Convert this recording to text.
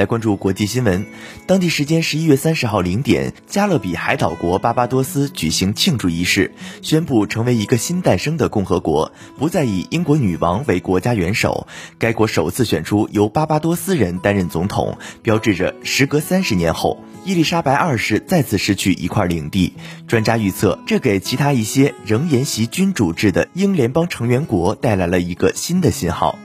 来关注国际新闻。当地时间十一月三十号零点加勒比海岛国巴巴多斯举行庆祝仪式宣布成为一个新诞生的共和国不再以英国女王为国家元首。该国首次选出由巴巴多斯人担任总统标志着时隔三十年后伊丽莎白二世再次失去一块领地。专家预测这给其他一些仍沿袭君主制的英联邦成员国带来了一个新的信号。